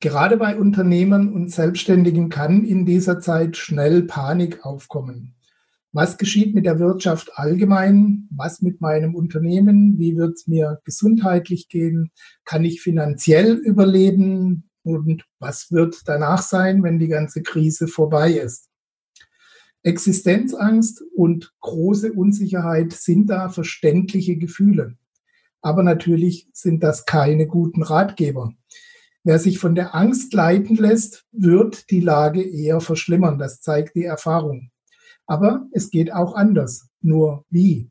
Gerade bei Unternehmern und Selbstständigen kann in dieser Zeit schnell Panik aufkommen. Was geschieht mit der Wirtschaft allgemein? Was mit meinem Unternehmen? Wie wird es mir gesundheitlich gehen? Kann ich finanziell überleben? Und was wird danach sein, wenn die ganze Krise vorbei ist? Existenzangst und große Unsicherheit sind da verständliche Gefühle. Aber natürlich sind das keine guten Ratgeber. Wer sich von der Angst leiten lässt, wird die Lage eher verschlimmern. Das zeigt die Erfahrung. Aber es geht auch anders. Nur wie?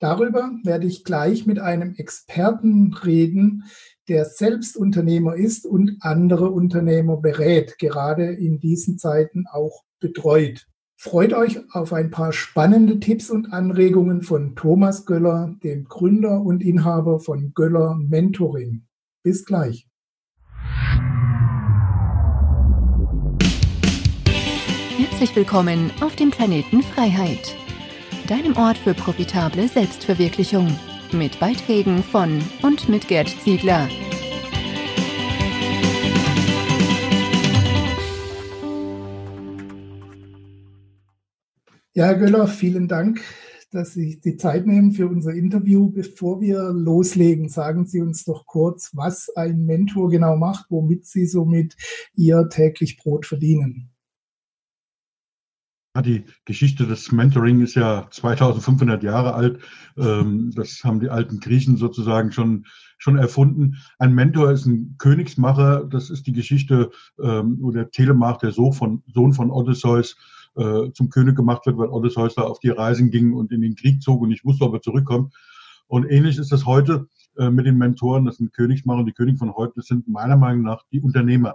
Darüber werde ich gleich mit einem Experten reden, der selbst Unternehmer ist und andere Unternehmer berät, gerade in diesen Zeiten auch betreut. Freut euch auf ein paar spannende Tipps und Anregungen von Thomas Göller, dem Gründer und Inhaber von Göller Mentoring. Bis gleich. Herzlich willkommen auf dem Planeten Freiheit, deinem Ort für profitable Selbstverwirklichung, mit Beiträgen von und mit Gerd Ziegler. Ja, Herr Göller, vielen Dank, dass Sie die Zeit nehmen für unser Interview. Bevor wir loslegen, sagen Sie uns doch kurz, was ein Mentor genau macht, womit Sie somit Ihr täglich Brot verdienen. Ja, die Geschichte des Mentoring ist ja 2500 Jahre alt. Ähm, das haben die alten Griechen sozusagen schon, schon erfunden. Ein Mentor ist ein Königsmacher. Das ist die Geschichte, ähm, wo der Telemach, der Sohn von, Odysseus, äh, zum König gemacht wird, weil Odysseus da auf die Reisen ging und in den Krieg zog und nicht wusste, ob er zurückkommt. Und ähnlich ist das heute äh, mit den Mentoren. Das sind Königsmacher. Die Könige von heute sind meiner Meinung nach die Unternehmer.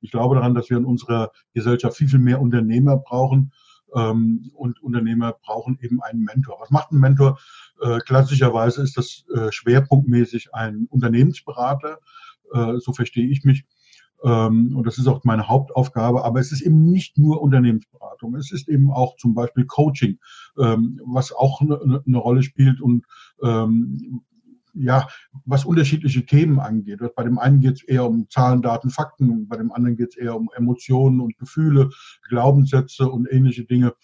Ich glaube daran, dass wir in unserer Gesellschaft viel, viel mehr Unternehmer brauchen ähm, und Unternehmer brauchen eben einen Mentor. Was macht ein Mentor? Äh, klassischerweise ist das äh, schwerpunktmäßig ein Unternehmensberater, äh, so verstehe ich mich. Ähm, und das ist auch meine Hauptaufgabe. Aber es ist eben nicht nur Unternehmensberatung. Es ist eben auch zum Beispiel Coaching, ähm, was auch eine, eine Rolle spielt und ähm, ja, was unterschiedliche Themen angeht. Bei dem einen geht es eher um Zahlen, Daten, Fakten, bei dem anderen geht es eher um Emotionen und Gefühle, Glaubenssätze und ähnliche Dinge.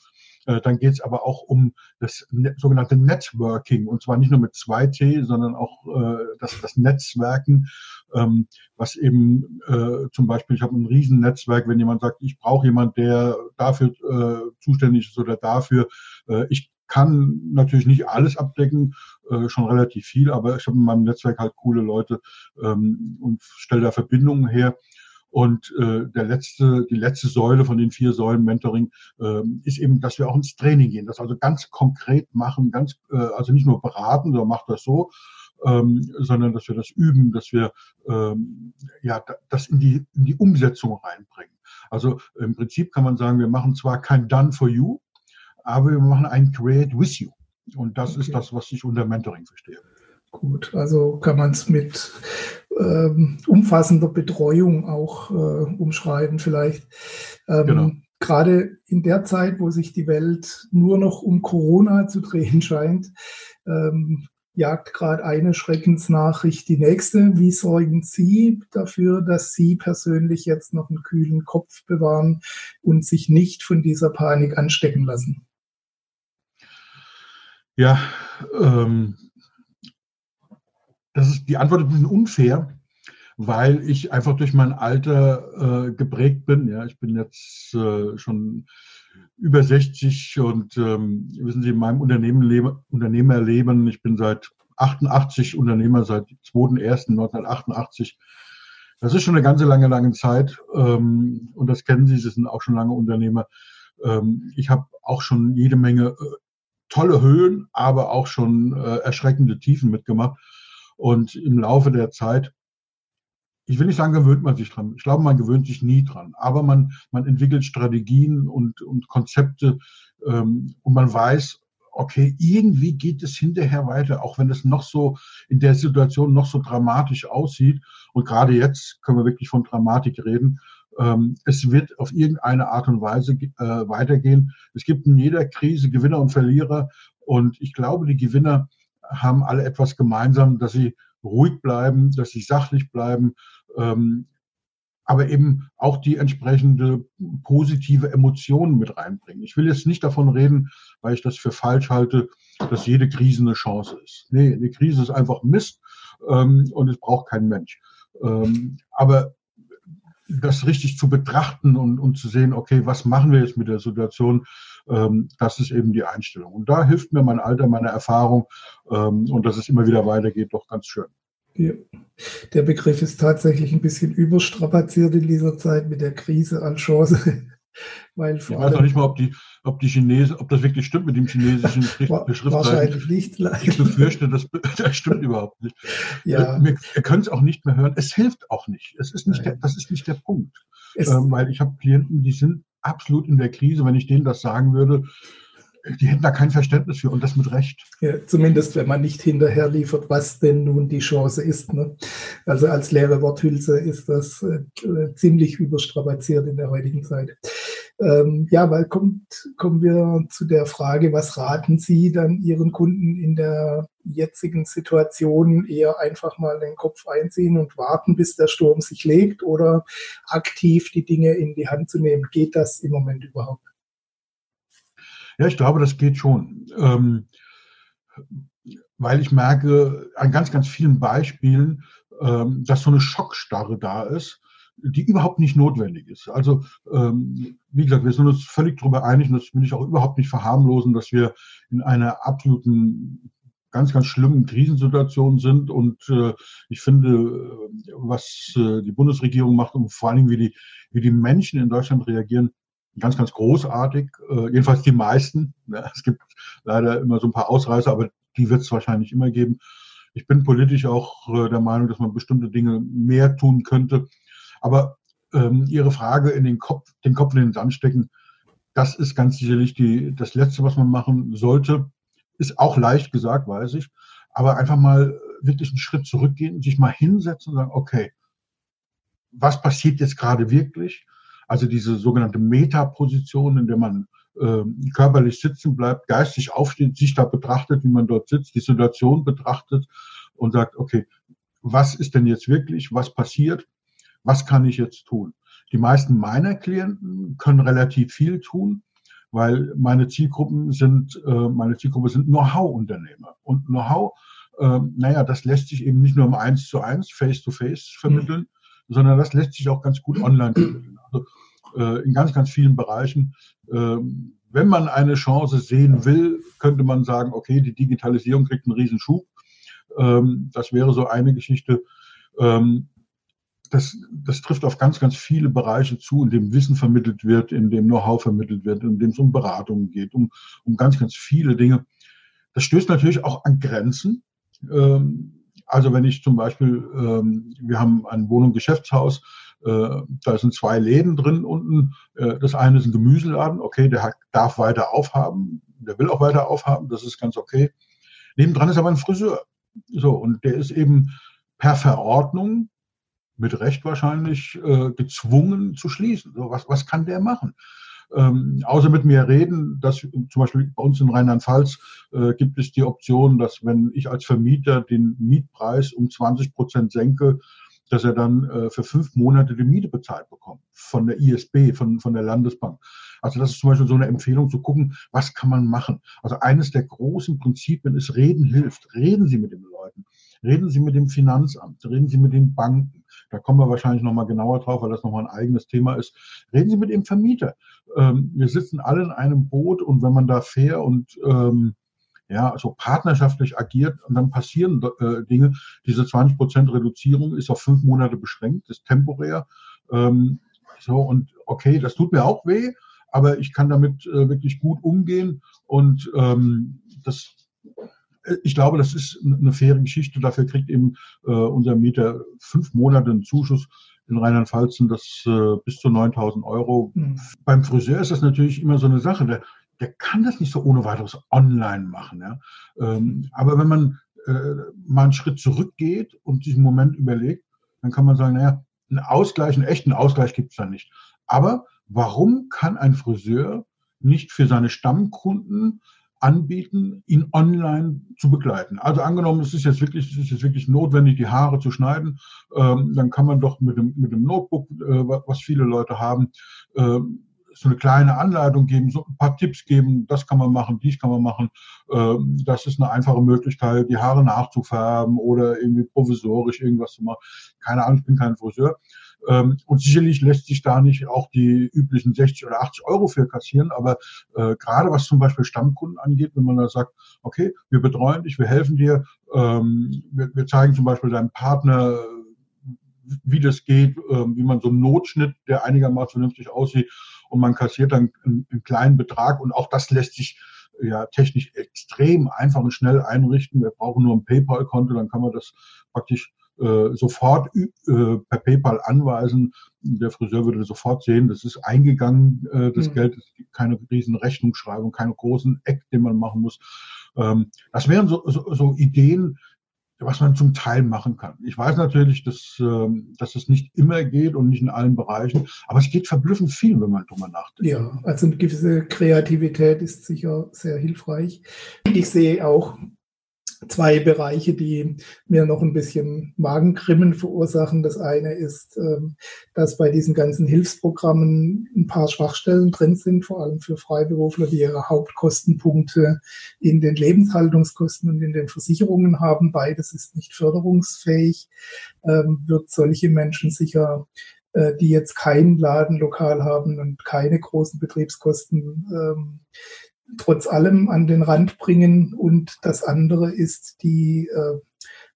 Äh, dann geht es aber auch um das sogenannte Networking und zwar nicht nur mit 2T, sondern auch äh, das, das Netzwerken, ähm, was eben äh, zum Beispiel, ich habe ein Riesennetzwerk, wenn jemand sagt, ich brauche jemand, der dafür zuständig ist oder dafür, ich kann natürlich nicht alles abdecken, äh, schon relativ viel, aber ich habe in meinem Netzwerk halt coole Leute ähm, und stelle da Verbindungen her. Und äh, der letzte, die letzte Säule von den vier Säulen Mentoring äh, ist eben, dass wir auch ins Training gehen, das also ganz konkret machen, ganz äh, also nicht nur beraten, sondern macht das so, ähm, sondern dass wir das üben, dass wir ähm, ja das in die in die Umsetzung reinbringen. Also im Prinzip kann man sagen, wir machen zwar kein Done for You, aber wir machen ein Create with You. Und das okay. ist das, was ich unter Mentoring verstehe. Gut, also kann man es mit ähm, umfassender Betreuung auch äh, umschreiben vielleicht. Ähm, genau. Gerade in der Zeit, wo sich die Welt nur noch um Corona zu drehen scheint, ähm, jagt gerade eine Schreckensnachricht die nächste. Wie sorgen Sie dafür, dass Sie persönlich jetzt noch einen kühlen Kopf bewahren und sich nicht von dieser Panik anstecken lassen? Ja, ähm, das ist, die Antwort ist ein bisschen unfair, weil ich einfach durch mein Alter äh, geprägt bin. Ja, ich bin jetzt äh, schon über 60 und ähm, wissen Sie, in meinem Unternehmen lebe, Unternehmerleben, ich bin seit 88 Unternehmer, seit 2.1.1988. Das ist schon eine ganze lange, lange Zeit ähm, und das kennen Sie, Sie sind auch schon lange Unternehmer. Ähm, ich habe auch schon jede Menge äh, tolle Höhen, aber auch schon äh, erschreckende Tiefen mitgemacht. Und im Laufe der Zeit, ich will nicht sagen, gewöhnt man sich dran. Ich glaube, man gewöhnt sich nie dran. Aber man, man entwickelt Strategien und, und Konzepte ähm, und man weiß, okay, irgendwie geht es hinterher weiter, auch wenn es noch so in der Situation noch so dramatisch aussieht. Und gerade jetzt können wir wirklich von Dramatik reden. Ähm, es wird auf irgendeine Art und Weise äh, weitergehen. Es gibt in jeder Krise Gewinner und Verlierer. Und ich glaube, die Gewinner haben alle etwas gemeinsam, dass sie ruhig bleiben, dass sie sachlich bleiben, ähm, aber eben auch die entsprechende positive Emotionen mit reinbringen. Ich will jetzt nicht davon reden, weil ich das für falsch halte, dass jede Krise eine Chance ist. Nee, eine Krise ist einfach Mist ähm, und es braucht kein Mensch. Ähm, aber das richtig zu betrachten und, und zu sehen, okay, was machen wir jetzt mit der Situation, ähm, das ist eben die Einstellung. Und da hilft mir mein Alter, meine Erfahrung ähm, und dass es immer wieder weitergeht, doch ganz schön. Ja. Der Begriff ist tatsächlich ein bisschen überstrapaziert in dieser Zeit mit der Krise als Chance. Weil ich weiß noch nicht mal, ob die, ob die Chinesen, ob das wirklich stimmt mit dem chinesischen Schrift, Wahrscheinlich nicht. Ich befürchte, das, das stimmt überhaupt nicht. Ja. Äh, wir, wir können es auch nicht mehr hören. Es hilft auch nicht. Es ist nicht der, das ist nicht der Punkt. Ähm, weil ich habe Klienten, die sind absolut in der Krise. Wenn ich denen das sagen würde, die hätten da kein Verständnis für und das mit Recht. Ja, zumindest wenn man nicht hinterher liefert, was denn nun die Chance ist. Ne? Also als leere Worthülse ist das äh, ziemlich überstrapaziert in der heutigen Zeit. Ähm, ja, weil kommt, kommen wir zu der Frage, was raten Sie dann Ihren Kunden in der jetzigen Situation eher einfach mal den Kopf einziehen und warten, bis der Sturm sich legt oder aktiv die Dinge in die Hand zu nehmen? Geht das im Moment überhaupt? Ja, ich glaube, das geht schon. Ähm, weil ich merke an ganz, ganz vielen Beispielen, ähm, dass so eine Schockstarre da ist, die überhaupt nicht notwendig ist. Also, ähm, wie gesagt, wir sind uns völlig darüber einig, und das will ich auch überhaupt nicht verharmlosen, dass wir in einer absoluten ganz, ganz schlimmen Krisensituation sind. Und äh, ich finde, äh, was äh, die Bundesregierung macht und vor allen Dingen, wie die, wie die Menschen in Deutschland reagieren, ganz, ganz großartig, äh, jedenfalls die meisten. Ja, es gibt leider immer so ein paar Ausreißer, aber die wird es wahrscheinlich immer geben. Ich bin politisch auch äh, der Meinung, dass man bestimmte Dinge mehr tun könnte. Aber ähm, Ihre Frage in den Kopf, den Kopf in den Sand stecken, das ist ganz sicherlich die, das Letzte, was man machen sollte. Ist auch leicht gesagt, weiß ich. Aber einfach mal wirklich einen Schritt zurückgehen, sich mal hinsetzen und sagen, okay, was passiert jetzt gerade wirklich? Also diese sogenannte Metaposition, in der man äh, körperlich sitzen bleibt, geistig aufsteht, sich da betrachtet, wie man dort sitzt, die Situation betrachtet und sagt, okay, was ist denn jetzt wirklich, was passiert, was kann ich jetzt tun? Die meisten meiner Klienten können relativ viel tun, weil meine Zielgruppen sind, äh, meine Zielgruppe sind Know-how-Unternehmer. Und Know-how, äh, naja, das lässt sich eben nicht nur im Eins zu eins, Face-to-Face vermitteln, mhm. sondern das lässt sich auch ganz gut online vermitteln. Also äh, in ganz, ganz vielen Bereichen. Ähm, wenn man eine Chance sehen will, könnte man sagen, okay, die Digitalisierung kriegt einen Riesenschub. Ähm, das wäre so eine Geschichte. Ähm, das, das trifft auf ganz, ganz viele Bereiche zu, in dem Wissen vermittelt wird, in dem Know-how vermittelt wird, in dem es um Beratungen geht, um, um ganz, ganz viele Dinge. Das stößt natürlich auch an Grenzen. Also wenn ich zum Beispiel, wir haben ein Wohnung Geschäftshaus, äh, da sind zwei Läden drin unten. Äh, das eine ist ein Gemüseladen, okay, der darf weiter aufhaben, der will auch weiter aufhaben, das ist ganz okay. Nebendran ist aber ein Friseur. So, und der ist eben per Verordnung, mit Recht wahrscheinlich, äh, gezwungen zu schließen. So, was, was kann der machen? Ähm, außer mit mir reden, dass zum Beispiel bei uns in Rheinland-Pfalz äh, gibt es die Option, dass wenn ich als Vermieter den Mietpreis um 20 Prozent senke, dass er dann äh, für fünf Monate die Miete bezahlt bekommt von der ISB, von, von der Landesbank. Also das ist zum Beispiel so eine Empfehlung zu gucken, was kann man machen. Also eines der großen Prinzipien ist, reden hilft. Reden Sie mit den Leuten. Reden Sie mit dem Finanzamt. Reden Sie mit den Banken. Da kommen wir wahrscheinlich nochmal genauer drauf, weil das nochmal ein eigenes Thema ist. Reden Sie mit dem Vermieter. Ähm, wir sitzen alle in einem Boot und wenn man da fair und ähm, ja, also partnerschaftlich agiert und dann passieren äh, Dinge. Diese 20 Prozent Reduzierung ist auf fünf Monate beschränkt, ist temporär. Ähm, so und okay, das tut mir auch weh, aber ich kann damit äh, wirklich gut umgehen und ähm, das ich glaube, das ist eine faire Geschichte. Dafür kriegt eben äh, unser Mieter fünf Monate einen Zuschuss. In Rheinland-Pfalz sind das äh, bis zu 9000 Euro. Mhm. Beim Friseur ist das natürlich immer so eine Sache. Der, der kann das nicht so ohne weiteres online machen. Ja? Ähm, aber wenn man äh, mal einen Schritt zurückgeht und sich einen Moment überlegt, dann kann man sagen, naja, einen Ausgleich, einen echten Ausgleich gibt es da nicht. Aber warum kann ein Friseur nicht für seine Stammkunden anbieten, ihn online zu begleiten. Also angenommen, es ist jetzt wirklich, es ist jetzt wirklich notwendig, die Haare zu schneiden, ähm, dann kann man doch mit dem, mit dem Notebook, äh, was viele Leute haben, äh, so eine kleine Anleitung geben, so ein paar Tipps geben, das kann man machen, dies kann man machen. Ähm, das ist eine einfache Möglichkeit, die Haare nachzufärben oder irgendwie provisorisch irgendwas zu machen. Keine Ahnung, ich bin kein Friseur. Ähm, und sicherlich lässt sich da nicht auch die üblichen 60 oder 80 Euro für kassieren, aber äh, gerade was zum Beispiel Stammkunden angeht, wenn man da sagt, okay, wir betreuen dich, wir helfen dir, ähm, wir, wir zeigen zum Beispiel deinem Partner, wie das geht, äh, wie man so einen Notschnitt, der einigermaßen vernünftig aussieht, und man kassiert dann einen, einen kleinen Betrag und auch das lässt sich ja technisch extrem einfach und schnell einrichten. Wir brauchen nur ein PayPal-Konto, dann kann man das praktisch äh, sofort äh, per PayPal anweisen. Der Friseur würde sofort sehen, das ist eingegangen, äh, das mhm. Geld, es gibt keine riesen Rechnungsschreibung, keine großen Eck, den man machen muss. Ähm, das wären so, so, so Ideen, was man zum Teil machen kann. Ich weiß natürlich, dass, ähm, dass es nicht immer geht und nicht in allen Bereichen, aber es geht verblüffend viel, wenn man drüber nachdenkt. Ja, also eine gewisse Kreativität ist sicher sehr hilfreich. Ich sehe auch zwei Bereiche, die mir noch ein bisschen Magenkrimmen verursachen. Das eine ist, ähm, dass bei diesen ganzen Hilfsprogrammen ein paar Schwachstellen drin sind, vor allem für Freiberufler, die ihre Hauptkostenpunkte in den Lebenshaltungskosten und in den Versicherungen haben. Beides ist nicht förderungsfähig, ähm, wird solche Menschen sicher äh, die jetzt kein Ladenlokal haben und keine großen Betriebskosten, ähm, trotz allem an den Rand bringen. Und das andere ist die äh,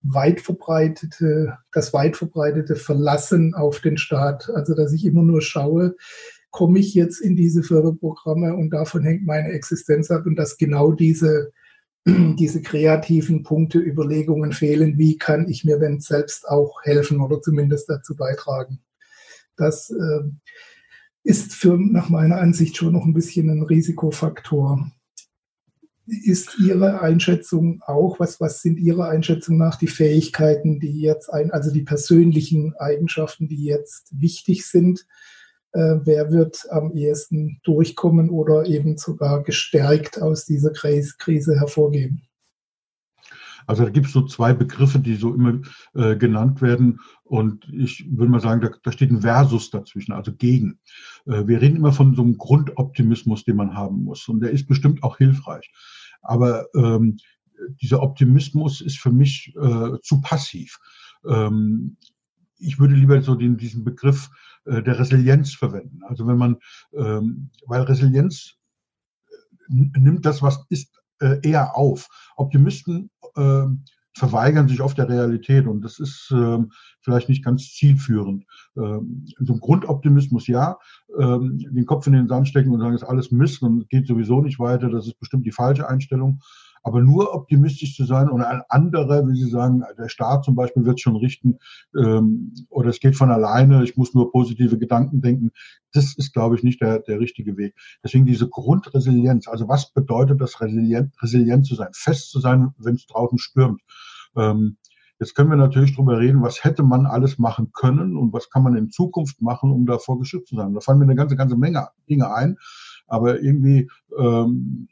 weit verbreitete, das weit verbreitete Verlassen auf den Staat. Also, dass ich immer nur schaue, komme ich jetzt in diese Förderprogramme und davon hängt meine Existenz ab und dass genau diese, diese kreativen Punkte, Überlegungen fehlen, wie kann ich mir denn selbst auch helfen oder zumindest dazu beitragen. Das äh, ist für nach meiner Ansicht schon noch ein bisschen ein Risikofaktor. Ist Ihre Einschätzung auch, was, was sind Ihrer Einschätzung nach die Fähigkeiten, die jetzt ein, also die persönlichen Eigenschaften, die jetzt wichtig sind? Äh, wer wird am ehesten durchkommen oder eben sogar gestärkt aus dieser Krise hervorgehen? Also da gibt es so zwei Begriffe, die so immer äh, genannt werden. Und ich würde mal sagen, da, da steht ein Versus dazwischen, also gegen. Äh, wir reden immer von so einem Grundoptimismus, den man haben muss. Und der ist bestimmt auch hilfreich. Aber ähm, dieser Optimismus ist für mich äh, zu passiv. Ähm, ich würde lieber so den, diesen Begriff äh, der Resilienz verwenden. Also wenn man, ähm, weil Resilienz äh, nimmt das, was ist, äh, eher auf. Optimisten äh, verweigern sich oft der Realität und das ist äh, vielleicht nicht ganz zielführend. Ähm, so ein Grundoptimismus ja, ähm, den Kopf in den Sand stecken und sagen, es ist alles Mist und geht sowieso nicht weiter, das ist bestimmt die falsche Einstellung. Aber nur optimistisch zu sein und ein anderer, wie Sie sagen, der Staat zum Beispiel wird schon richten ähm, oder es geht von alleine, ich muss nur positive Gedanken denken, das ist, glaube ich, nicht der, der richtige Weg. Deswegen diese Grundresilienz, also was bedeutet das, resilient, resilient zu sein, fest zu sein, wenn es draußen stürmt. Ähm, Jetzt können wir natürlich darüber reden, was hätte man alles machen können und was kann man in Zukunft machen, um davor geschützt zu sein. Da fallen mir eine ganze, ganze Menge Dinge ein, aber irgendwie ähm,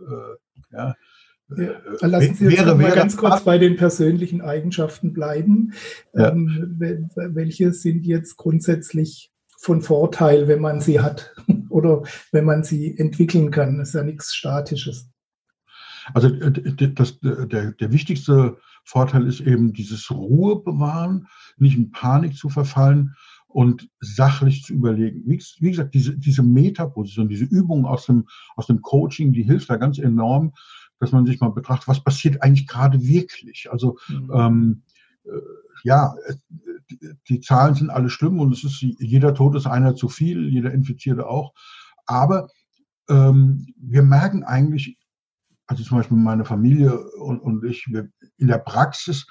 äh, ja, ja, äh, lassen Sie uns wäre, mal ganz kurz bei den persönlichen Eigenschaften bleiben. Ja. Ähm, welche sind jetzt grundsätzlich von Vorteil, wenn man sie hat oder wenn man sie entwickeln kann? Das ist ja nichts Statisches. Also äh, das, der, der wichtigste Vorteil ist eben dieses Ruhe bewahren, nicht in Panik zu verfallen und sachlich zu überlegen. Wie, wie gesagt, diese, diese Metaposition, diese Übung aus dem, aus dem Coaching, die hilft da ganz enorm, dass man sich mal betrachtet, was passiert eigentlich gerade wirklich. Also mhm. ähm, äh, ja, die Zahlen sind alle schlimm und es ist jeder Tod ist einer zu viel, jeder Infizierte auch. Aber ähm, wir merken eigentlich, also zum Beispiel meine Familie und, und ich, wir, in der Praxis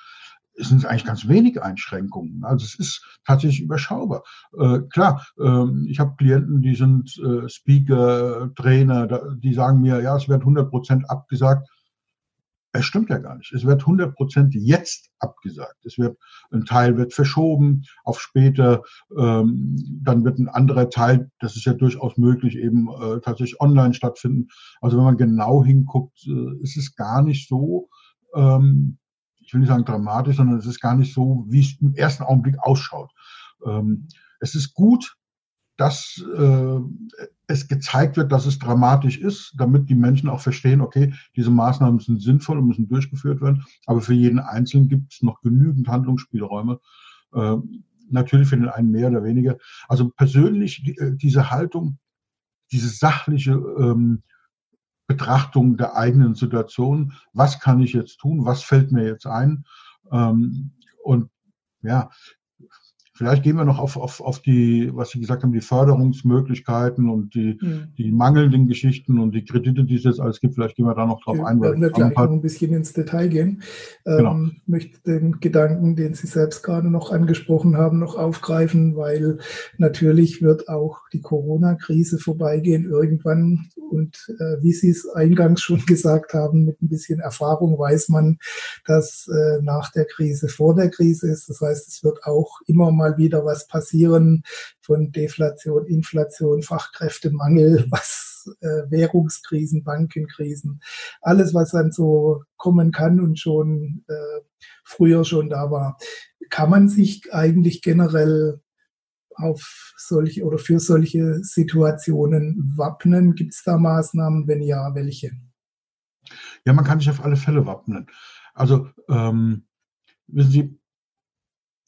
sind es eigentlich ganz wenig Einschränkungen. Also es ist tatsächlich überschaubar. Äh, klar, äh, ich habe Klienten, die sind äh, Speaker, Trainer, da, die sagen mir, ja, es wird 100 Prozent abgesagt. Es stimmt ja gar nicht. Es wird 100 Prozent jetzt abgesagt. Es wird, ein Teil wird verschoben auf später. Ähm, dann wird ein anderer Teil, das ist ja durchaus möglich, eben äh, tatsächlich online stattfinden. Also wenn man genau hinguckt, äh, ist es gar nicht so, ähm, ich will nicht sagen dramatisch, sondern es ist gar nicht so, wie es im ersten Augenblick ausschaut. Ähm, es ist gut, dass äh, es gezeigt wird, dass es dramatisch ist, damit die Menschen auch verstehen, okay, diese Maßnahmen sind sinnvoll und müssen durchgeführt werden. Aber für jeden Einzelnen gibt es noch genügend Handlungsspielräume. Äh, natürlich für den einen mehr oder weniger. Also persönlich die, äh, diese Haltung, diese sachliche ähm, Betrachtung der eigenen Situation. Was kann ich jetzt tun? Was fällt mir jetzt ein? Ähm, und ja, Vielleicht gehen wir noch auf, auf, auf die, was Sie gesagt haben, die Förderungsmöglichkeiten und die, mhm. die mangelnden Geschichten und die Kredite, die es jetzt alles gibt. Vielleicht gehen wir da noch drauf ein. Werden wir gleich noch ein bisschen ins Detail gehen. Genau. Ähm, möchte den Gedanken, den Sie selbst gerade noch angesprochen haben, noch aufgreifen, weil natürlich wird auch die Corona-Krise vorbeigehen irgendwann. Und äh, wie Sie es eingangs schon gesagt haben, mit ein bisschen Erfahrung weiß man, dass äh, nach der Krise vor der Krise ist. Das heißt, es wird auch immer mal mal wieder was passieren von Deflation, Inflation, Fachkräftemangel, was äh, Währungskrisen, Bankenkrisen, alles, was dann so kommen kann und schon äh, früher schon da war. Kann man sich eigentlich generell auf solche oder für solche Situationen wappnen? Gibt es da Maßnahmen? Wenn ja, welche? Ja, man kann sich auf alle Fälle wappnen. Also, ähm, wissen Sie,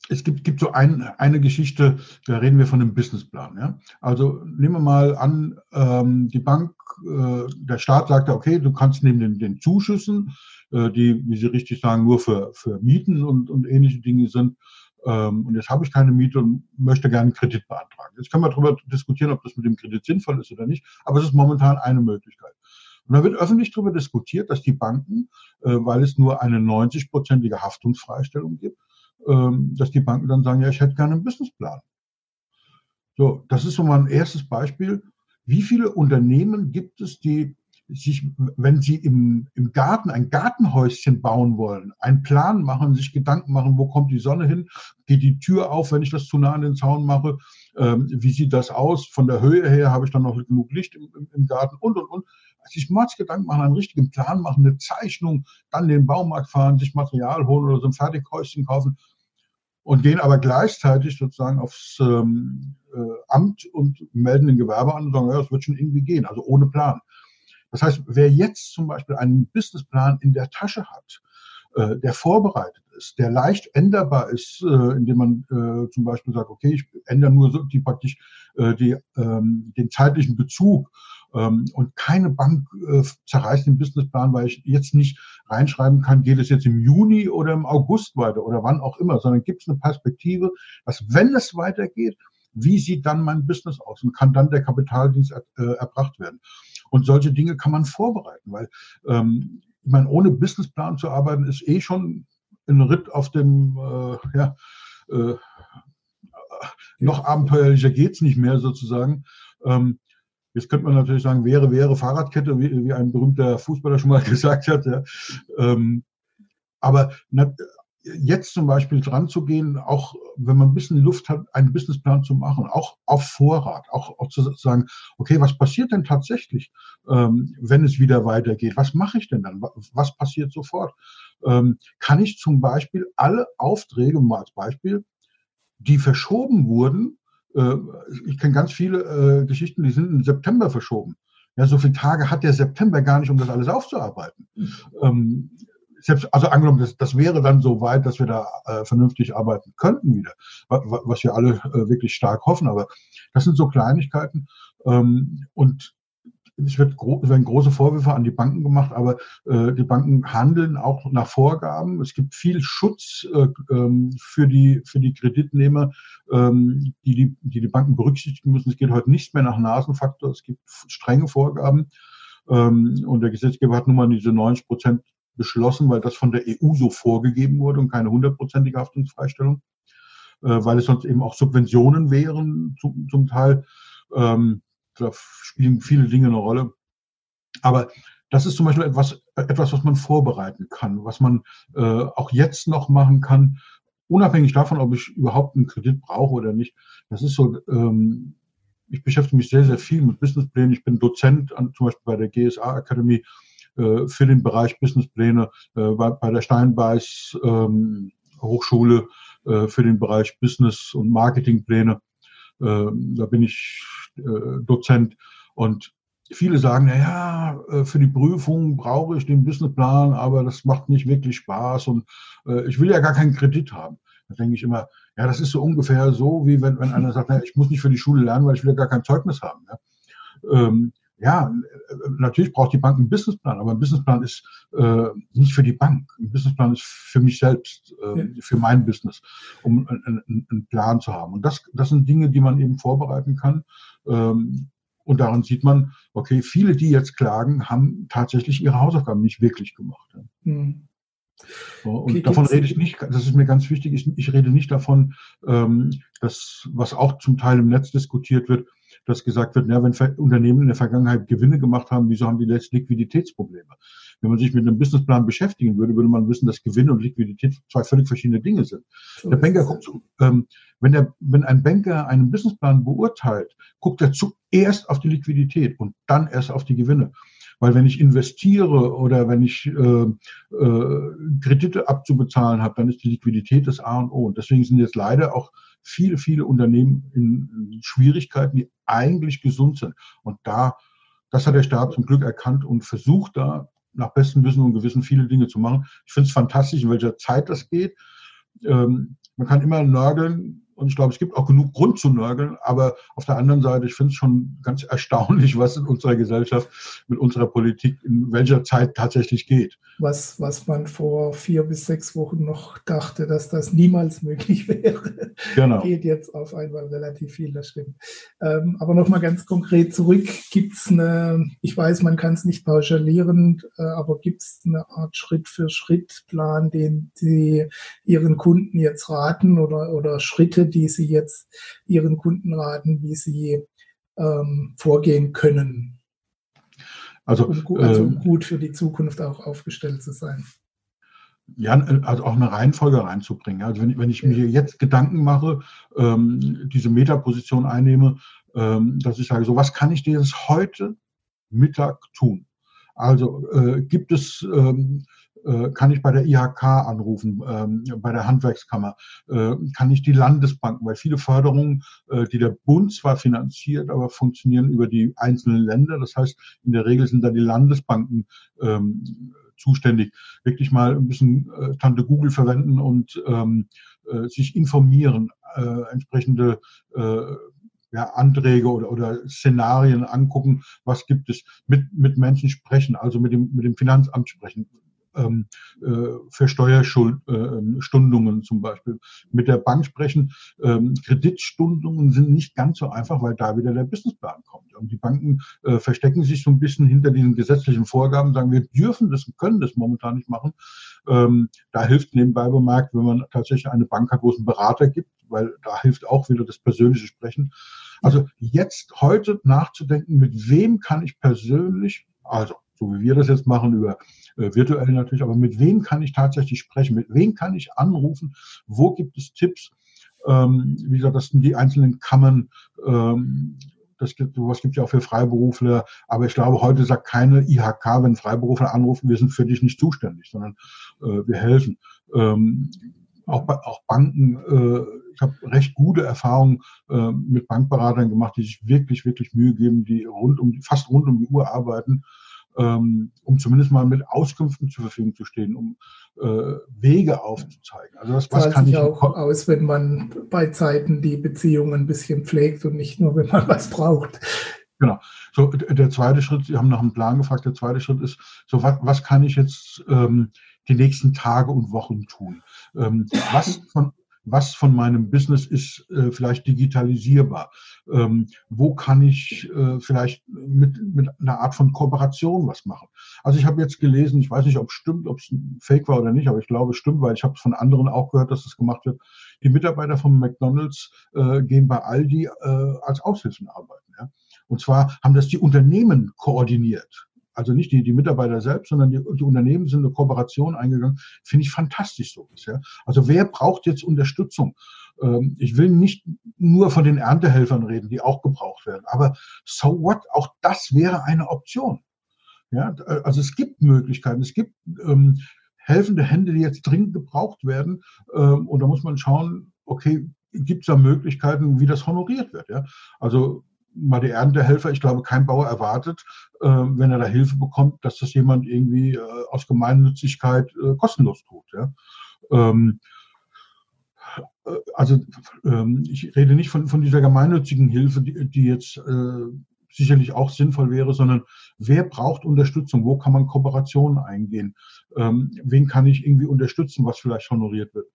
es gibt, gibt so ein, eine Geschichte, da reden wir von einem Businessplan. Ja? Also nehmen wir mal an, ähm, die Bank, äh, der Staat sagt, okay, du kannst neben den, den Zuschüssen, äh, die, wie Sie richtig sagen, nur für, für Mieten und, und ähnliche Dinge sind, ähm, und jetzt habe ich keine Miete und möchte gerne einen Kredit beantragen. Jetzt können wir darüber diskutieren, ob das mit dem Kredit sinnvoll ist oder nicht, aber es ist momentan eine Möglichkeit. Und da wird öffentlich darüber diskutiert, dass die Banken, äh, weil es nur eine 90-prozentige Haftungsfreistellung gibt, dass die Banken dann sagen, ja, ich hätte gerne einen Businessplan. So, das ist so mal ein erstes Beispiel. Wie viele Unternehmen gibt es, die sich, wenn sie im, im Garten ein Gartenhäuschen bauen wollen, einen Plan machen, sich Gedanken machen, wo kommt die Sonne hin, geht die Tür auf, wenn ich das zu nah an den Zaun mache, ähm, wie sieht das aus, von der Höhe her habe ich dann noch genug Licht im, im, im Garten und, und, und. Sich mal Gedanken machen, einen richtigen Plan machen, eine Zeichnung, dann den Baumarkt fahren, sich Material holen oder so ein Fertighäuschen kaufen und gehen aber gleichzeitig sozusagen aufs ähm, äh, Amt und melden den Gewerbe an und sagen, ja, das wird schon irgendwie gehen, also ohne Plan. Das heißt, wer jetzt zum Beispiel einen Businessplan in der Tasche hat, äh, der vorbereitet ist, der leicht änderbar ist, äh, indem man äh, zum Beispiel sagt, okay, ich ändere nur so die praktisch äh, die, ähm, den zeitlichen Bezug ähm, und keine Bank äh, zerreißt den Businessplan, weil ich jetzt nicht reinschreiben kann, geht es jetzt im Juni oder im August weiter oder wann auch immer, sondern gibt es eine Perspektive, dass wenn es weitergeht, wie sieht dann mein Business aus und kann dann der Kapitaldienst er, äh, erbracht werden. Und solche Dinge kann man vorbereiten, weil ähm, ich meine, ohne Businessplan zu arbeiten, ist eh schon ein Ritt auf dem, äh, ja, äh, noch abenteuerlicher geht's nicht mehr sozusagen. Ähm, Jetzt könnte man natürlich sagen, wäre, wäre Fahrradkette, wie, wie ein berühmter Fußballer schon mal gesagt hat. Ja. Ähm, aber na, jetzt zum Beispiel dran zu gehen, auch wenn man ein bisschen Luft hat, einen Businessplan zu machen, auch auf Vorrat, auch, auch zu sagen, okay, was passiert denn tatsächlich, ähm, wenn es wieder weitergeht? Was mache ich denn dann? Was passiert sofort? Ähm, kann ich zum Beispiel alle Aufträge, mal als Beispiel, die verschoben wurden, ich kenne ganz viele äh, Geschichten, die sind im September verschoben. Ja, so viele Tage hat der September gar nicht, um das alles aufzuarbeiten. Mhm. Ähm, selbst, also angenommen, das, das wäre dann so weit, dass wir da äh, vernünftig arbeiten könnten wieder, was wir alle äh, wirklich stark hoffen. Aber das sind so Kleinigkeiten. Ähm, und es, wird es werden große Vorwürfe an die Banken gemacht, aber äh, die Banken handeln auch nach Vorgaben. Es gibt viel Schutz äh, ähm, für, die, für die Kreditnehmer, ähm, die, die, die die Banken berücksichtigen müssen. Es geht heute nicht mehr nach Nasenfaktor. Es gibt strenge Vorgaben. Ähm, und der Gesetzgeber hat nun mal diese 90 Prozent beschlossen, weil das von der EU so vorgegeben wurde und keine hundertprozentige Haftungsfreistellung, äh, weil es sonst eben auch Subventionen wären zum, zum Teil. Ähm, da spielen viele Dinge eine Rolle. Aber das ist zum Beispiel etwas, etwas, was man vorbereiten kann, was man äh, auch jetzt noch machen kann, unabhängig davon, ob ich überhaupt einen Kredit brauche oder nicht. Das ist so, ähm, ich beschäftige mich sehr, sehr viel mit Businessplänen. Ich bin Dozent an, zum Beispiel bei der GSA Akademie äh, für den Bereich Businesspläne, äh, bei, bei der Steinbeiß ähm, Hochschule äh, für den Bereich Business- und Marketingpläne. Äh, da bin ich äh, Dozent und viele sagen, na ja, äh, für die Prüfung brauche ich den Businessplan, aber das macht nicht wirklich Spaß und äh, ich will ja gar keinen Kredit haben. Da denke ich immer, ja, das ist so ungefähr so, wie wenn, wenn einer sagt, na, ich muss nicht für die Schule lernen, weil ich will ja gar kein Zeugnis haben. Ja, ähm, ja natürlich braucht die Bank einen Businessplan, aber ein Businessplan ist äh, nicht für die Bank. Ein Businessplan ist für mich selbst, äh, ja. für mein Business, um einen, einen, Plan zu haben. Und das, das sind Dinge, die man eben vorbereiten kann. Ähm, und daran sieht man, okay, viele, die jetzt klagen, haben tatsächlich ihre Hausaufgaben nicht wirklich gemacht. Mhm. und okay, davon rede ich nicht, das ist mir ganz wichtig, ich, ich rede nicht davon, ähm, dass, was auch zum Teil im Netz diskutiert wird, dass gesagt wird, ja, wenn Unternehmen in der Vergangenheit Gewinne gemacht haben, wieso haben die jetzt Liquiditätsprobleme? Wenn man sich mit einem Businessplan beschäftigen würde, würde man wissen, dass Gewinn und Liquidität zwei völlig verschiedene Dinge sind. Der Banker guckt, ähm, wenn, der, wenn ein Banker einen Businessplan beurteilt, guckt er zuerst auf die Liquidität und dann erst auf die Gewinne. Weil wenn ich investiere oder wenn ich äh, äh, Kredite abzubezahlen habe, dann ist die Liquidität das A und O. Und deswegen sind jetzt leider auch viele, viele Unternehmen in Schwierigkeiten, die eigentlich gesund sind. Und da, das hat der Staat zum Glück erkannt und versucht da nach bestem Wissen und Gewissen viele Dinge zu machen. Ich finde es fantastisch, in welcher Zeit das geht. Ähm, man kann immer nörgeln, und ich glaube, es gibt auch genug Grund zu nörgeln. Aber auf der anderen Seite, ich finde es schon ganz erstaunlich, was in unserer Gesellschaft mit unserer Politik in welcher Zeit tatsächlich geht. Was, was man vor vier bis sechs Wochen noch dachte, dass das niemals möglich wäre, genau. geht jetzt auf einmal relativ viel, das stimmt. Ähm, aber nochmal ganz konkret zurück. Gibt es eine, ich weiß, man kann es nicht pauschalieren, äh, aber gibt es eine Art Schritt-für-Schritt-Plan, den Sie Ihren Kunden jetzt raten oder, oder Schritte, die Sie jetzt Ihren Kunden raten, wie sie ähm, vorgehen können? Also, um, also um ähm, gut für die Zukunft auch aufgestellt zu sein. Ja, also auch eine Reihenfolge reinzubringen. Also wenn, wenn ich ja. mir jetzt Gedanken mache, ähm, diese Metaposition einnehme, ähm, dass ich sage, so was kann ich dir jetzt heute Mittag tun? Also äh, gibt es ähm, äh, kann ich bei der IHK anrufen, ähm, bei der Handwerkskammer, äh, kann ich die Landesbanken, weil viele Förderungen, äh, die der Bund zwar finanziert, aber funktionieren über die einzelnen Länder. Das heißt, in der Regel sind da die Landesbanken ähm, zuständig. Wirklich mal ein bisschen äh, Tante Google verwenden und ähm, äh, sich informieren, äh, entsprechende äh, ja, Anträge oder, oder Szenarien angucken, was gibt es, mit, mit Menschen sprechen, also mit dem, mit dem Finanzamt sprechen ähm, äh, für Steuerstundungen äh, zum Beispiel mit der Bank sprechen. Ähm, Kreditstundungen sind nicht ganz so einfach, weil da wieder der Businessplan kommt. Und die Banken äh, verstecken sich so ein bisschen hinter diesen gesetzlichen Vorgaben, sagen, wir dürfen das und können das momentan nicht machen. Ähm, da hilft nebenbei bemerkt, wenn man tatsächlich eine Bank hat, wo es einen Berater gibt, weil da hilft auch wieder das persönliche Sprechen. Also jetzt heute nachzudenken, mit wem kann ich persönlich, also so wie wir das jetzt machen, über äh, virtuell natürlich, aber mit wem kann ich tatsächlich sprechen? Mit wem kann ich anrufen? Wo gibt es Tipps? Ähm, wie gesagt, das sind die einzelnen Kammern. Ähm, das gibt, sowas gibt ja auch für Freiberufler. Aber ich glaube, heute sagt keine IHK, wenn Freiberufler anrufen, wir sind für dich nicht zuständig, sondern äh, wir helfen. Ähm, auch, auch Banken, äh, ich habe recht gute Erfahrungen äh, mit Bankberatern gemacht, die sich wirklich, wirklich Mühe geben, die rund um fast rund um die Uhr arbeiten ähm, um zumindest mal mit Auskünften zur Verfügung zu stehen, um äh, Wege aufzuzeigen. Also das was kann ich auch aus, wenn man bei Zeiten die Beziehungen ein bisschen pflegt und nicht nur, wenn man was braucht. Genau. So, der zweite Schritt, Sie haben nach einem Plan gefragt, der zweite Schritt ist, so was, was kann ich jetzt ähm, die nächsten Tage und Wochen tun? Ähm, was von was von meinem Business ist äh, vielleicht digitalisierbar? Ähm, wo kann ich äh, vielleicht mit, mit einer Art von Kooperation was machen? Also ich habe jetzt gelesen, ich weiß nicht, ob es stimmt, ob es Fake war oder nicht, aber ich glaube es stimmt, weil ich habe von anderen auch gehört, dass das gemacht wird. Die Mitarbeiter von McDonald's äh, gehen bei Aldi äh, als Aushilfen arbeiten. Ja? Und zwar haben das die Unternehmen koordiniert. Also nicht die, die Mitarbeiter selbst, sondern die, die Unternehmen sind eine Kooperation eingegangen, finde ich fantastisch sowas. Ja? Also wer braucht jetzt Unterstützung? Ähm, ich will nicht nur von den Erntehelfern reden, die auch gebraucht werden, aber so what? Auch das wäre eine Option. Ja, also es gibt Möglichkeiten, es gibt ähm, helfende Hände, die jetzt dringend gebraucht werden. Ähm, und da muss man schauen, okay, gibt es da Möglichkeiten, wie das honoriert wird. Ja? Also mal die Erntehelfer, ich glaube, kein Bauer erwartet, äh, wenn er da Hilfe bekommt, dass das jemand irgendwie äh, aus Gemeinnützigkeit äh, kostenlos tut. Ja? Ähm, äh, also ähm, ich rede nicht von, von dieser gemeinnützigen Hilfe, die, die jetzt äh, sicherlich auch sinnvoll wäre, sondern wer braucht Unterstützung? Wo kann man Kooperationen eingehen? Ähm, wen kann ich irgendwie unterstützen, was vielleicht honoriert wird?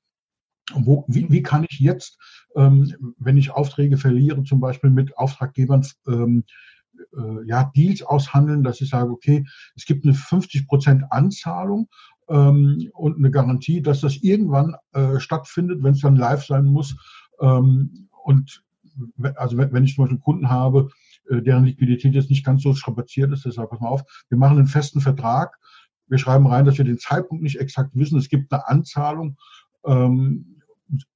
Wo, wie, wie kann ich jetzt, ähm, wenn ich Aufträge verliere, zum Beispiel mit Auftraggebern ähm, äh, ja, Deals aushandeln, dass ich sage, okay, es gibt eine 50 Prozent Anzahlung ähm, und eine Garantie, dass das irgendwann äh, stattfindet, wenn es dann live sein muss. Ähm, und also wenn, ich zum Beispiel Kunden habe, äh, deren Liquidität jetzt nicht ganz so strapaziert ist, deshalb pass mal auf, wir machen einen festen Vertrag, wir schreiben rein, dass wir den Zeitpunkt nicht exakt wissen, es gibt eine Anzahlung, ähm,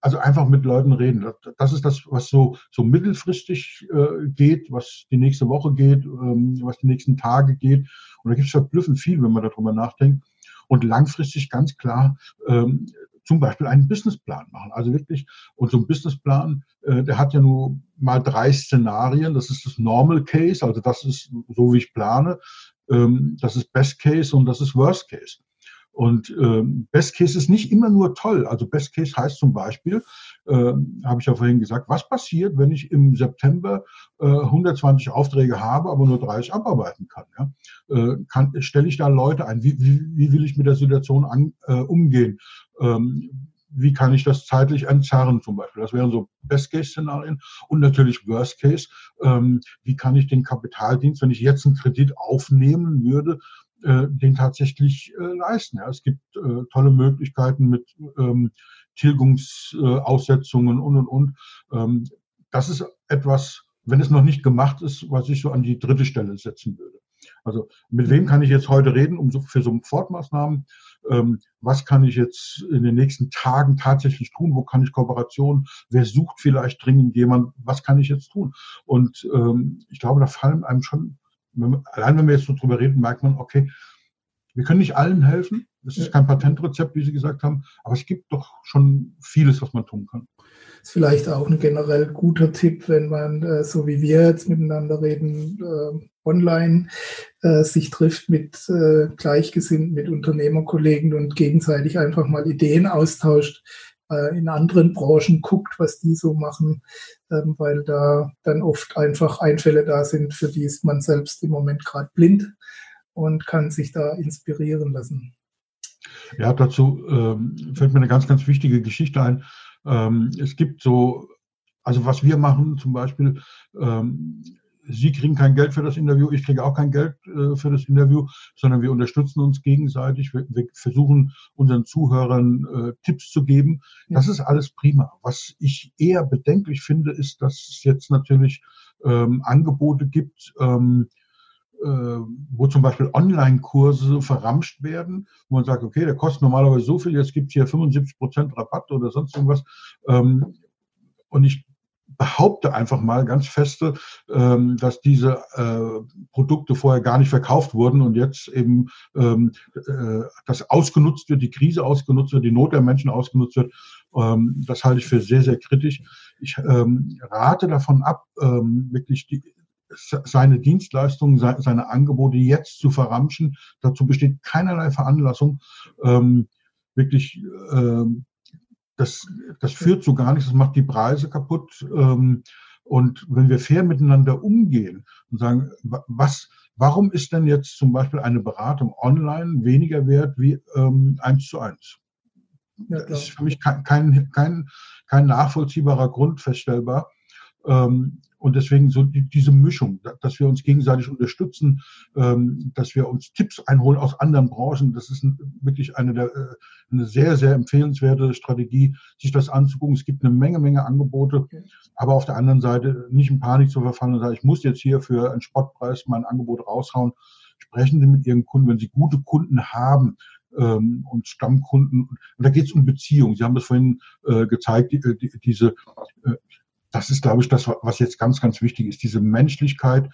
also einfach mit Leuten reden. Das ist das, was so, so mittelfristig äh, geht, was die nächste Woche geht, ähm, was die nächsten Tage geht. Und da gibt es verblüffend viel, wenn man darüber nachdenkt. Und langfristig ganz klar ähm, zum Beispiel einen Businessplan machen. Also wirklich, und so ein Businessplan, äh, der hat ja nur mal drei Szenarien. Das ist das Normal Case, also das ist so, wie ich plane. Ähm, das ist Best Case und das ist Worst Case. Und ähm, Best Case ist nicht immer nur toll. Also Best Case heißt zum Beispiel, äh, habe ich ja vorhin gesagt, was passiert, wenn ich im September äh, 120 Aufträge habe, aber nur 30 abarbeiten kann? Ja? Äh, kann Stelle ich da Leute ein? Wie, wie, wie will ich mit der Situation an, äh, umgehen? Ähm, wie kann ich das zeitlich entzerren zum Beispiel? Das wären so Best-Case-Szenarien und natürlich Worst-Case. Ähm, wie kann ich den Kapitaldienst, wenn ich jetzt einen Kredit aufnehmen würde, äh, den tatsächlich äh, leisten. Ja. Es gibt äh, tolle Möglichkeiten mit ähm, Tilgungsaussetzungen und, und, und. Ähm, das ist etwas, wenn es noch nicht gemacht ist, was ich so an die dritte Stelle setzen würde. Also mit wem kann ich jetzt heute reden um so, für Sofortmaßnahmen? Ähm, was kann ich jetzt in den nächsten Tagen tatsächlich tun? Wo kann ich Kooperation? Wer sucht vielleicht dringend jemand? Was kann ich jetzt tun? Und ähm, ich glaube, da fallen einem schon allein wenn wir jetzt so drüber reden, merkt man, okay, wir können nicht allen helfen. Das ist kein Patentrezept, wie Sie gesagt haben, aber es gibt doch schon vieles, was man tun kann. Das ist vielleicht auch ein generell guter Tipp, wenn man, äh, so wie wir jetzt miteinander reden, äh, online äh, sich trifft mit Gleichgesinnten, mit Unternehmerkollegen und gegenseitig einfach mal Ideen austauscht, in anderen Branchen guckt, was die so machen, ähm, weil da dann oft einfach Einfälle da sind, für die ist man selbst im Moment gerade blind und kann sich da inspirieren lassen. Ja, dazu ähm, fällt mir eine ganz, ganz wichtige Geschichte ein. Ähm, es gibt so, also was wir machen zum Beispiel, Sie kriegen kein Geld für das Interview, ich kriege auch kein Geld äh, für das Interview, sondern wir unterstützen uns gegenseitig. Wir, wir versuchen unseren Zuhörern äh, Tipps zu geben. Das ist alles prima. Was ich eher bedenklich finde, ist, dass es jetzt natürlich ähm, Angebote gibt, ähm, äh, wo zum Beispiel Online-Kurse verramscht werden, wo man sagt, okay, der kostet normalerweise so viel, jetzt gibt es hier 75 Prozent Rabatt oder sonst irgendwas. Ähm, und ich behaupte einfach mal ganz feste, ähm, dass diese äh, Produkte vorher gar nicht verkauft wurden und jetzt eben ähm, äh, das ausgenutzt wird, die Krise ausgenutzt wird, die Not der Menschen ausgenutzt wird. Ähm, das halte ich für sehr, sehr kritisch. Ich ähm, rate davon ab, ähm, wirklich die, seine Dienstleistungen, seine Angebote jetzt zu verramschen. Dazu besteht keinerlei Veranlassung, ähm, wirklich ähm, das, das führt zu gar nichts, das macht die Preise kaputt. Ähm, und wenn wir fair miteinander umgehen und sagen, was, warum ist denn jetzt zum Beispiel eine Beratung online weniger wert wie ähm, eins zu eins? Ja, das ist für mich kein, kein, kein, kein nachvollziehbarer Grund feststellbar. Ähm, und deswegen so die, diese Mischung, dass wir uns gegenseitig unterstützen, ähm, dass wir uns Tipps einholen aus anderen Branchen, das ist wirklich eine, der, äh, eine sehr, sehr empfehlenswerte Strategie, sich das anzugucken. Es gibt eine Menge, Menge Angebote, okay. aber auf der anderen Seite nicht in Panik zu verfallen und sagen, ich muss jetzt hier für einen Spottpreis mein Angebot raushauen. sprechen Sie mit Ihren Kunden, wenn Sie gute Kunden haben ähm, und Stammkunden. Und da geht es um Beziehungen. Sie haben das vorhin äh, gezeigt, die, die, diese, äh, das ist, glaube ich, das, was jetzt ganz, ganz wichtig ist, diese Menschlichkeit,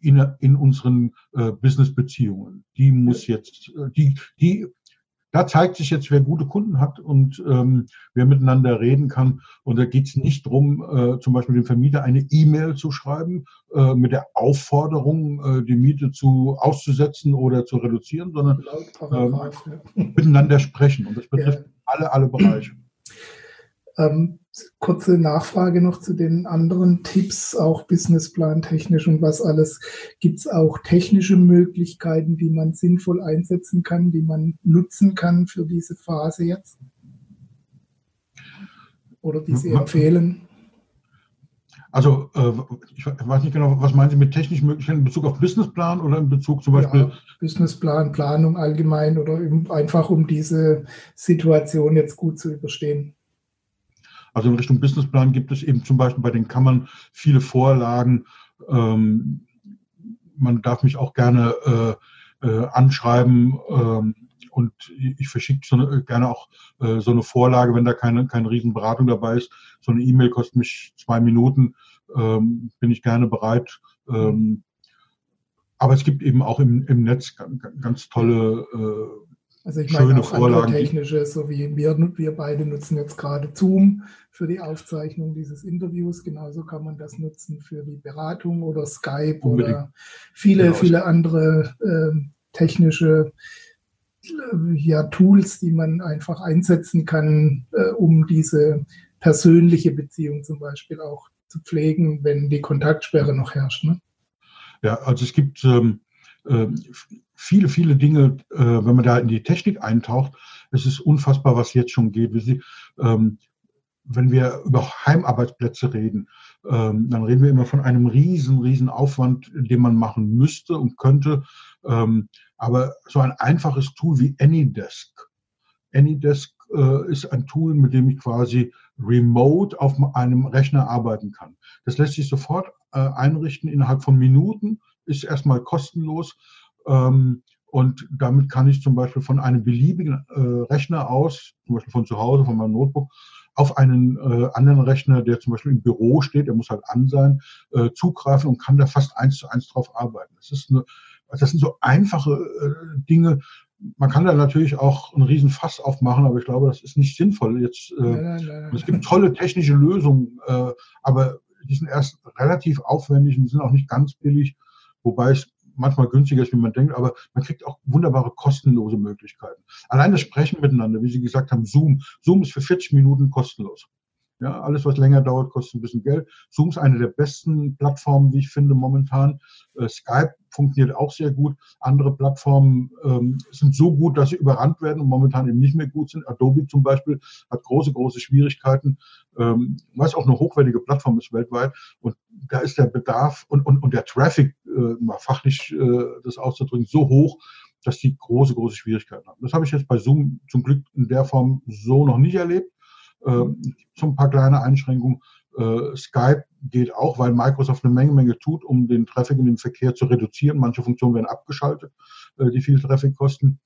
in, in unseren äh, Business-Beziehungen. Die muss jetzt, äh, die, die da zeigt sich jetzt, wer gute Kunden hat und ähm, wer miteinander reden kann. Und da geht es nicht darum, äh, zum Beispiel dem Vermieter eine E-Mail zu schreiben äh, mit der Aufforderung, äh, die Miete zu auszusetzen oder zu reduzieren, sondern äh, miteinander sprechen. Und das betrifft ja. alle, alle Bereiche. Ähm, kurze Nachfrage noch zu den anderen Tipps, auch Businessplan technisch und was alles. Gibt es auch technische Möglichkeiten, die man sinnvoll einsetzen kann, die man nutzen kann für diese Phase jetzt? Oder die Sie empfehlen? Also äh, ich weiß nicht genau, was meinen Sie mit technischen Möglichkeiten in Bezug auf Businessplan oder in Bezug zum Beispiel? Ja, Businessplan, Planung allgemein oder einfach um diese Situation jetzt gut zu überstehen. Also in Richtung Businessplan gibt es eben zum Beispiel bei den Kammern viele Vorlagen. Ähm, man darf mich auch gerne äh, äh, anschreiben ähm, und ich verschicke so gerne auch äh, so eine Vorlage, wenn da keine, keine Riesenberatung dabei ist. So eine E-Mail kostet mich zwei Minuten, ähm, bin ich gerne bereit. Ähm, aber es gibt eben auch im, im Netz ganz, ganz tolle äh, also ich meine auch Vorlagen. andere technische, so wie wir, wir beide nutzen jetzt gerade Zoom für die Aufzeichnung dieses Interviews. Genauso kann man das nutzen für die Beratung oder Skype Unbedingt. oder viele, genau. viele andere äh, technische äh, ja, Tools, die man einfach einsetzen kann, äh, um diese persönliche Beziehung zum Beispiel auch zu pflegen, wenn die Kontaktsperre noch herrscht. Ne? Ja, also es gibt ähm, ähm viele, viele Dinge, äh, wenn man da in die Technik eintaucht, es ist unfassbar, was jetzt schon geht. Sie, ähm, wenn wir über Heimarbeitsplätze reden, ähm, dann reden wir immer von einem riesen, riesen Aufwand, den man machen müsste und könnte. Ähm, aber so ein einfaches Tool wie AnyDesk. AnyDesk äh, ist ein Tool, mit dem ich quasi remote auf einem Rechner arbeiten kann. Das lässt sich sofort äh, einrichten innerhalb von Minuten, ist erstmal kostenlos ähm, und damit kann ich zum Beispiel von einem beliebigen äh, Rechner aus, zum Beispiel von zu Hause, von meinem Notebook, auf einen äh, anderen Rechner, der zum Beispiel im Büro steht, der muss halt an sein, äh, zugreifen und kann da fast eins zu eins drauf arbeiten. Das, ist eine, das sind so einfache äh, Dinge. Man kann da natürlich auch einen riesen Fass aufmachen, aber ich glaube, das ist nicht sinnvoll. Jetzt, äh, nein, nein, nein. Es gibt tolle technische Lösungen, äh, aber die sind erst relativ aufwendig und sind auch nicht ganz billig, wobei es manchmal günstiger ist, wie man denkt, aber man kriegt auch wunderbare kostenlose Möglichkeiten. Allein das Sprechen miteinander, wie Sie gesagt haben, Zoom. Zoom ist für 40 Minuten kostenlos. Ja, alles, was länger dauert, kostet ein bisschen Geld. Zoom ist eine der besten Plattformen, wie ich finde, momentan. Äh, Skype funktioniert auch sehr gut. Andere Plattformen ähm, sind so gut, dass sie überrannt werden und momentan eben nicht mehr gut sind. Adobe zum Beispiel hat große, große Schwierigkeiten, ähm, weil es auch eine hochwertige Plattform ist weltweit. Und da ist der Bedarf und, und, und der Traffic, äh, mal fachlich äh, das auszudrücken, so hoch, dass die große, große Schwierigkeiten haben. Das habe ich jetzt bei Zoom zum Glück in der Form so noch nicht erlebt. Ähm, so ein paar kleine Einschränkungen. Äh, Skype geht auch, weil Microsoft eine Menge, Menge tut, um den Traffic in den Verkehr zu reduzieren. Manche Funktionen werden abgeschaltet, äh, die viel Traffic kosten.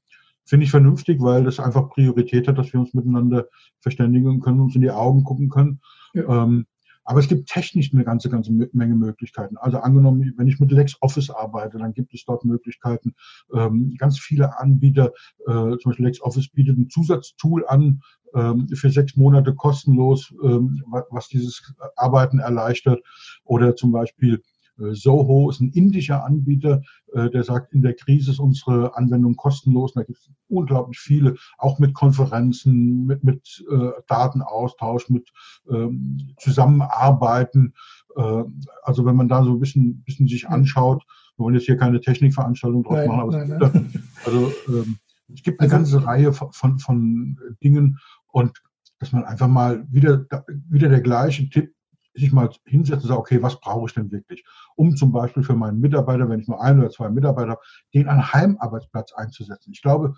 Finde ich vernünftig, weil das einfach Priorität hat, dass wir uns miteinander verständigen können, uns in die Augen gucken können. Ja. Ähm, aber es gibt technisch eine ganze, ganze Menge Möglichkeiten. Also angenommen, wenn ich mit LexOffice arbeite, dann gibt es dort Möglichkeiten. Ähm, ganz viele Anbieter, äh, zum Beispiel LexOffice bietet ein Zusatztool an ähm, für sechs Monate kostenlos, ähm, was dieses Arbeiten erleichtert. Oder zum Beispiel Soho ist ein indischer Anbieter, äh, der sagt, in der Krise ist unsere Anwendung kostenlos. Und da gibt es unglaublich viele, auch mit Konferenzen, mit, mit äh, Datenaustausch, mit ähm, Zusammenarbeiten. Äh, also wenn man da so ein bisschen, bisschen sich anschaut, wir wollen jetzt hier keine Technikveranstaltung draus nein, machen, aber nein, es, gibt, also, ähm, es gibt eine also, ganze Reihe von, von, von Dingen und dass man einfach mal wieder, wieder der gleiche Tipp sich mal hinsetzen und sagen, okay, was brauche ich denn wirklich? Um zum Beispiel für meinen Mitarbeiter, wenn ich nur ein oder zwei Mitarbeiter habe, den an Heimarbeitsplatz einzusetzen. Ich glaube,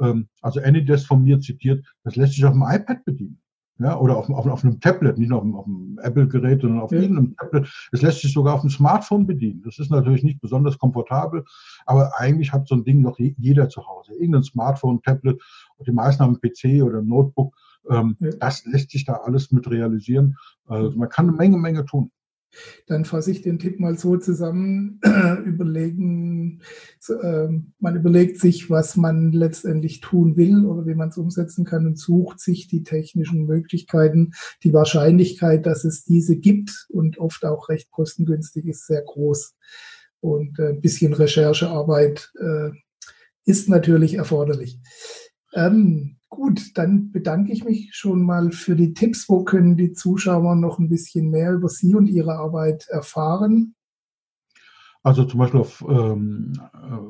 ähm, also Anydesk von mir zitiert, das lässt sich auf dem iPad bedienen. Ja, oder auf, auf, auf einem Tablet, nicht nur auf, auf einem Apple-Gerät, sondern auf ja. irgendeinem Tablet. Es lässt sich sogar auf dem Smartphone bedienen. Das ist natürlich nicht besonders komfortabel, aber eigentlich hat so ein Ding doch jeder zu Hause. Irgendein Smartphone, Tablet, die meisten haben einen PC oder ein Notebook. Ähm, ja. Das lässt sich da alles mit realisieren. Also man kann eine Menge, Menge tun. Dann fasse ich den Tipp mal so zusammen, überlegen, äh, man überlegt sich, was man letztendlich tun will oder wie man es umsetzen kann und sucht sich die technischen Möglichkeiten. Die Wahrscheinlichkeit, dass es diese gibt und oft auch recht kostengünstig ist, sehr groß. Und äh, ein bisschen Recherchearbeit äh, ist natürlich erforderlich. Ähm, Gut, dann bedanke ich mich schon mal für die Tipps. Wo können die Zuschauer noch ein bisschen mehr über Sie und Ihre Arbeit erfahren? Also zum Beispiel auf ähm,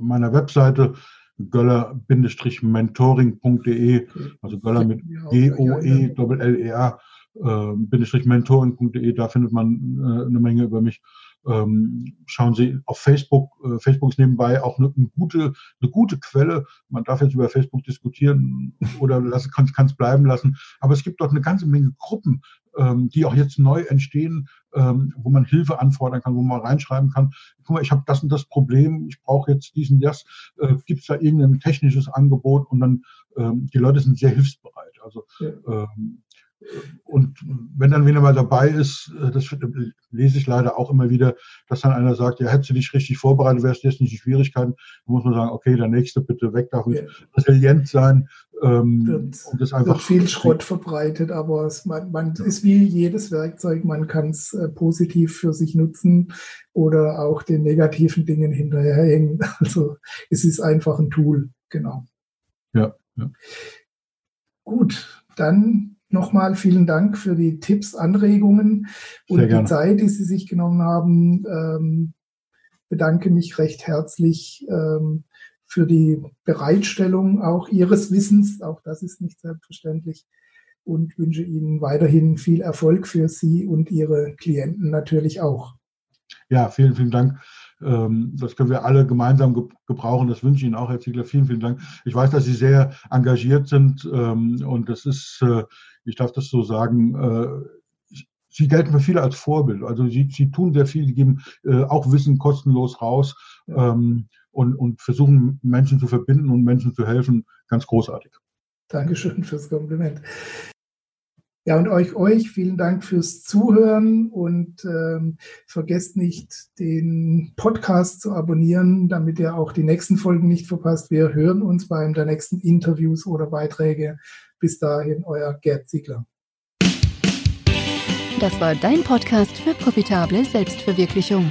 meiner Webseite göller-mentoring.de, also Göller mit G-O-E-L-L-E-R, äh, mentoring.de, da findet man äh, eine Menge über mich. Ähm, schauen Sie auf Facebook. Äh, Facebook ist nebenbei auch eine, eine, gute, eine gute Quelle. Man darf jetzt über Facebook diskutieren oder kann es bleiben lassen. Aber es gibt dort eine ganze Menge Gruppen, ähm, die auch jetzt neu entstehen, ähm, wo man Hilfe anfordern kann, wo man reinschreiben kann, guck mal, ich habe das und das Problem, ich brauche jetzt diesen, das. Äh, Gibt es da irgendein technisches Angebot? Und dann, ähm, die Leute sind sehr hilfsbereit. Also ähm, und wenn dann wieder mal dabei ist, äh, das lese ich leider auch immer wieder, dass dann einer sagt, ja, hättest du dich richtig vorbereitet, wärst du jetzt nicht die Schwierigkeiten. Dann muss man sagen, okay, der nächste bitte weg, darf ja. resilient sein. Ähm, wird, und das einfach wird viel Schrott verbreitet, aber es man, man ist wie jedes Werkzeug, man kann es äh, positiv für sich nutzen oder auch den negativen Dingen hinterherhängen. Also es ist einfach ein Tool, genau. Ja. ja. Gut, dann nochmal vielen Dank für die Tipps, Anregungen und die Zeit, die Sie sich genommen haben. Ähm, bedanke mich recht herzlich ähm, für die Bereitstellung auch Ihres Wissens. Auch das ist nicht selbstverständlich. Und wünsche Ihnen weiterhin viel Erfolg für Sie und Ihre Klienten natürlich auch. Ja, vielen, vielen Dank. Ähm, das können wir alle gemeinsam gebrauchen. Das wünsche ich Ihnen auch, Herr Ziegler. Vielen, vielen Dank. Ich weiß, dass Sie sehr engagiert sind ähm, und das ist äh, ich darf das so sagen, äh, sie gelten für viele als Vorbild. Also sie, sie tun sehr viel, sie geben äh, auch Wissen kostenlos raus ähm, und, und versuchen Menschen zu verbinden und Menschen zu helfen. Ganz großartig. Dankeschön fürs Kompliment. Ja, und euch, euch vielen Dank fürs Zuhören und ähm, vergesst nicht, den Podcast zu abonnieren, damit ihr auch die nächsten Folgen nicht verpasst. Wir hören uns bei einem der nächsten Interviews oder Beiträge. Bis dahin, euer Gerd Ziegler. Das war dein Podcast für profitable Selbstverwirklichung.